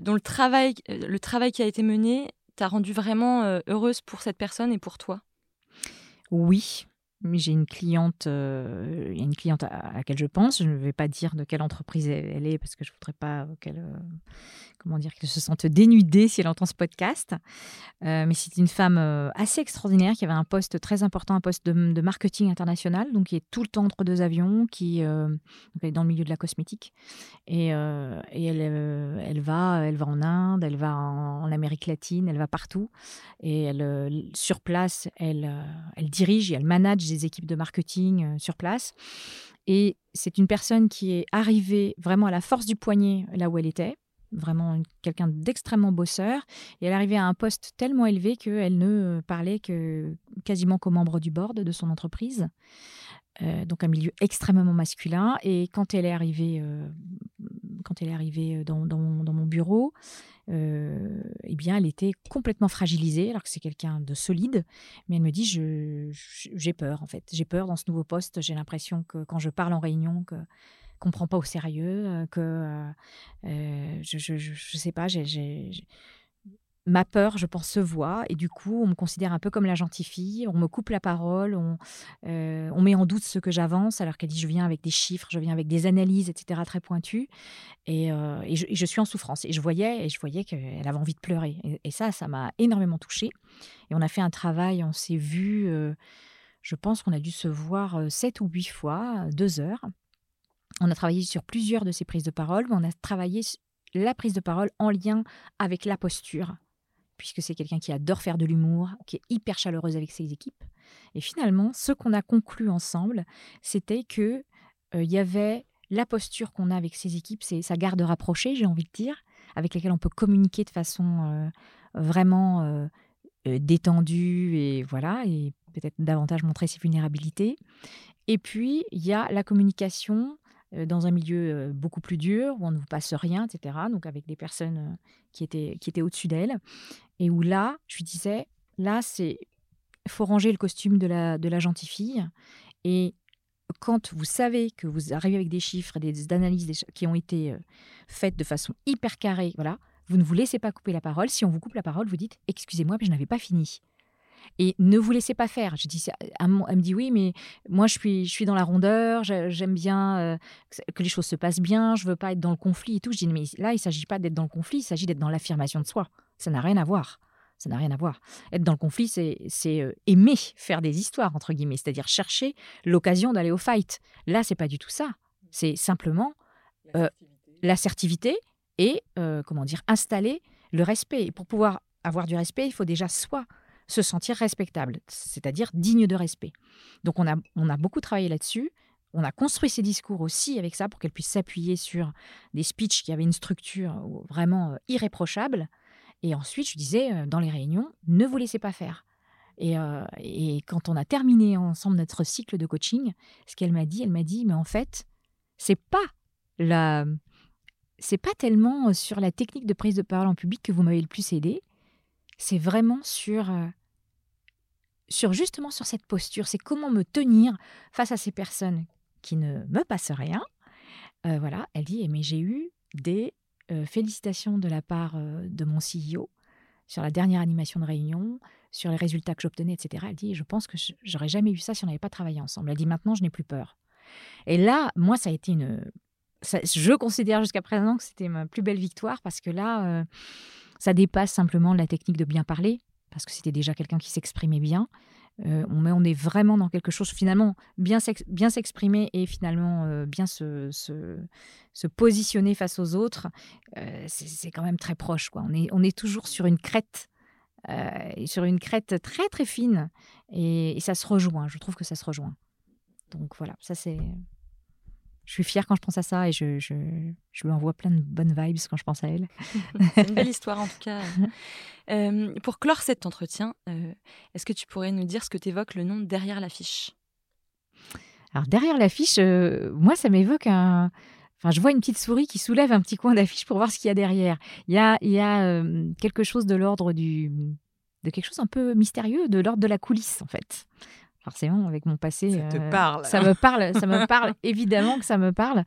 dont le travail, le travail qui a été mené t'a rendu vraiment euh, heureuse pour cette personne et pour toi? Oui, j'ai une cliente, euh, une cliente à, laquelle je pense. Je ne vais pas dire de quelle entreprise elle, est parce que je voudrais pas qu'elle, euh, comment dire, qu'elle se sente dénudée si elle entend ce podcast. Euh, mais c'est une femme euh, assez extraordinaire qui avait un poste très important, un poste de, marketing international, donc qui est tout le temps entre deux avions, qui euh, elle est dans le milieu de la cosmétique et, euh, elle, euh, va, elle va en Inde, elle va en, Amérique latine, elle va partout et elle, euh, sur place, elle, euh, elle dirige et elle manage des équipes de marketing euh, sur place. Et c'est une personne qui est arrivée vraiment à la force du poignet là où elle était, vraiment quelqu'un d'extrêmement bosseur. Et elle arrivait à un poste tellement élevé qu'elle ne parlait que quasiment qu'aux membres du board de son entreprise. Euh, donc un milieu extrêmement masculin. Et quand elle est arrivée, euh, quand elle est arrivée dans, dans mon, bureau, euh, eh bien, elle était complètement fragilisée, alors que c'est quelqu'un de solide. Mais elle me dit, j'ai peur, en fait. J'ai peur dans ce nouveau poste. J'ai l'impression que quand je parle en réunion, que qu'on prend pas au sérieux, euh, que euh, euh, je, je, je, sais pas, ma peur, je pense, se voit et du coup, on me considère un peu comme la gentille fille, on me coupe la parole, on, euh, on met en doute ce que j'avance, alors qu'elle dit je viens avec des chiffres, je viens avec des analyses, etc., très pointues, et, euh, et je, suis en souffrance. Et je voyais, et je voyais qu'elle avait envie de pleurer. Et, ça, ça m'a énormément touchée. Et on a fait un travail, on s'est vu, euh, je pense qu'on a dû se voir sept ou huit fois, deux heures. On a travaillé sur plusieurs de ces prises de parole, mais on a travaillé la prise de parole en lien avec la posture puisque c'est quelqu'un qui adore faire de l'humour, qui est hyper chaleureuse avec ses équipes. Et finalement, ce qu'on a conclu ensemble, c'était que euh, il y avait la posture qu'on a avec ses équipes, c'est sa garde rapprochée, j'ai envie de dire, avec laquelle on peut communiquer de façon euh, vraiment euh, détendue et voilà, et peut-être davantage montrer ses vulnérabilités. Et puis, il y a la communication dans un milieu beaucoup plus dur, où on ne vous passe rien, etc. Donc avec des personnes qui étaient, qui étaient au-dessus d'elle. Et où là, je lui disais, là, c'est faut ranger le costume de la, de la gentille fille. Et quand vous savez que vous arrivez avec des chiffres des analyses qui ont été faites de façon hyper carrée, voilà, vous ne vous laissez pas couper la parole. Si on vous coupe la parole, vous dites Excusez-moi, mais je n'avais pas fini. Et ne vous laissez pas faire. Je dis, elle me dit oui, mais moi je suis, je suis dans la rondeur, j'aime bien euh, que les choses se passent bien, je veux pas être dans le conflit et tout. Je dis, mais là, il s'agit pas d'être dans le conflit, il s'agit d'être dans l'affirmation de soi. Ça n'a rien à voir. Ça n'a rien à voir. Être dans le conflit, c'est euh, aimer faire des histoires, entre guillemets, c'est-à-dire chercher l'occasion d'aller au fight. Là, c'est pas du tout ça. C'est simplement euh, l'assertivité et, comment dire, installer le respect. Et pour pouvoir avoir du respect, il faut déjà soi se sentir respectable, c'est-à-dire digne de respect. Donc on a, on a beaucoup travaillé là-dessus. On a construit ses discours aussi avec ça pour qu'elle puisse s'appuyer sur des speeches qui avaient une structure euh, vraiment euh, irréprochable. Et ensuite, je disais euh, dans les réunions, ne vous laissez pas faire. Et, et quand on a terminé ensemble notre cycle de coaching, ce qu'elle m'a dit, elle m'a dit, mais en fait, c'est pas la, c'est pas tellement sur la technique de prise de parole en public que vous m'avez le plus aidé, c'est vraiment sur sur justement sur cette posture, c'est comment me tenir face à ces personnes qui ne me passent rien. Euh, voilà, elle dit, mais j'ai eu des euh, félicitations de la part euh, de mon CEO sur la dernière animation de réunion, sur les résultats que j'obtenais, etc. Elle dit, je pense que j'aurais jamais eu ça si on n'avait pas travaillé ensemble. Elle dit, maintenant, je n'ai plus peur. Et là, moi, ça a été une... je considère jusqu'à présent que c'était ma plus belle victoire parce que là, ça dépasse simplement la technique de bien parler parce que c'était déjà quelqu'un qui s'exprimait bien. Euh, on, est vraiment dans quelque chose, finalement, bien s'exprimer et finalement euh, bien se, se, positionner face aux autres, euh, c'est quand même très proche. Quoi. On, est, on est toujours sur une crête, sur une crête très très fine, et, et, ça se rejoint, je trouve que ça se rejoint. Donc voilà, ça c'est je suis fière quand je pense à ça et je, je, je, lui envoie plein de bonnes vibes quand je pense à elle. C'est une belle histoire en tout cas. Euh, pour clore cet entretien, euh, est-ce que tu pourrais nous dire ce que t'évoques le nom derrière l'affiche? Alors derrière l'affiche, euh, moi ça m'évoque un... Enfin, je vois une petite souris qui soulève un petit coin d'affiche pour voir ce qu'il y a derrière. Il y a, il y a quelque chose de l'ordre du... de quelque chose un peu mystérieux, de l'ordre de la coulisse en fait forcément, avec mon passé. Ça te euh, parle. Ça me parle, ça me parle, évidemment que ça me parle.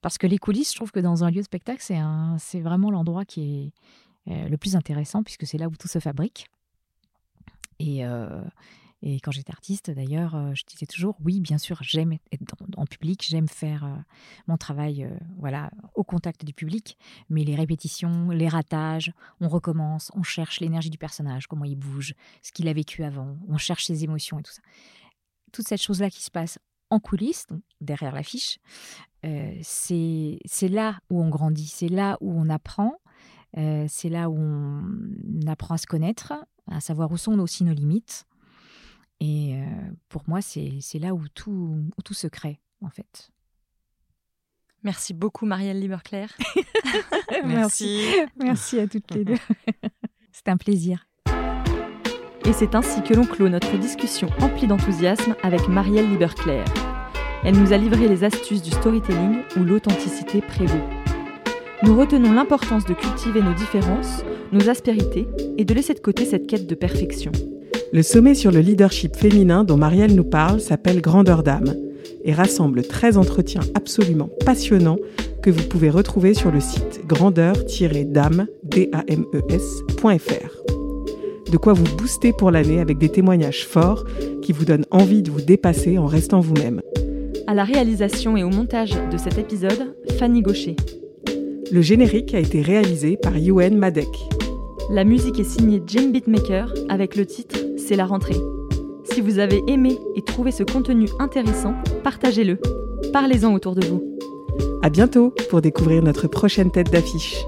Parce que les coulisses, je trouve que dans un lieu de spectacle, c'est, c'est vraiment l'endroit qui est euh, le plus intéressant, puisque c'est là où tout se fabrique. Et, euh, et quand j'étais artiste, d'ailleurs, je disais toujours, oui, bien sûr, j'aime être en public, j'aime faire mon travail voilà, au contact du public, mais les répétitions, les ratages, on recommence, on cherche l'énergie du personnage, comment il bouge, ce qu'il a vécu avant, on cherche ses émotions et tout ça toute cette chose-là qui se passe en coulisses, derrière l'affiche, euh, c'est là où on grandit, c'est là où on apprend, euh, c'est là où on apprend à se connaître, à savoir où sont aussi nos limites. Et euh, pour moi, c'est là où tout, où tout se crée, en fait. Merci beaucoup, Marielle Liberclair. Merci. Merci à toutes les deux. C'est un plaisir. Et c'est ainsi que l'on clôt notre discussion emplie d'enthousiasme avec Marielle Liberclair. Elle nous a livré les astuces du storytelling où l'authenticité prévaut. Nous retenons l'importance de cultiver nos différences, nos aspérités et de laisser de côté cette quête de perfection. Le sommet sur le leadership féminin dont Marielle nous parle s'appelle Grandeur d'âme et rassemble 13 entretiens absolument passionnants que vous pouvez retrouver sur le site grandeur-dame.fr de quoi vous booster pour l'année avec des témoignages forts qui vous donnent envie de vous dépasser en restant vous-même. À la réalisation et au montage de cet épisode, Fanny Gaucher. Le générique a été réalisé par Yuen Madek. La musique est signée Jim Beatmaker avec le titre La rentrée. Si vous avez aimé et trouvé ce contenu intéressant, partagez-le. Parlez-en autour de vous. À bientôt pour découvrir notre prochaine tête d'affiche.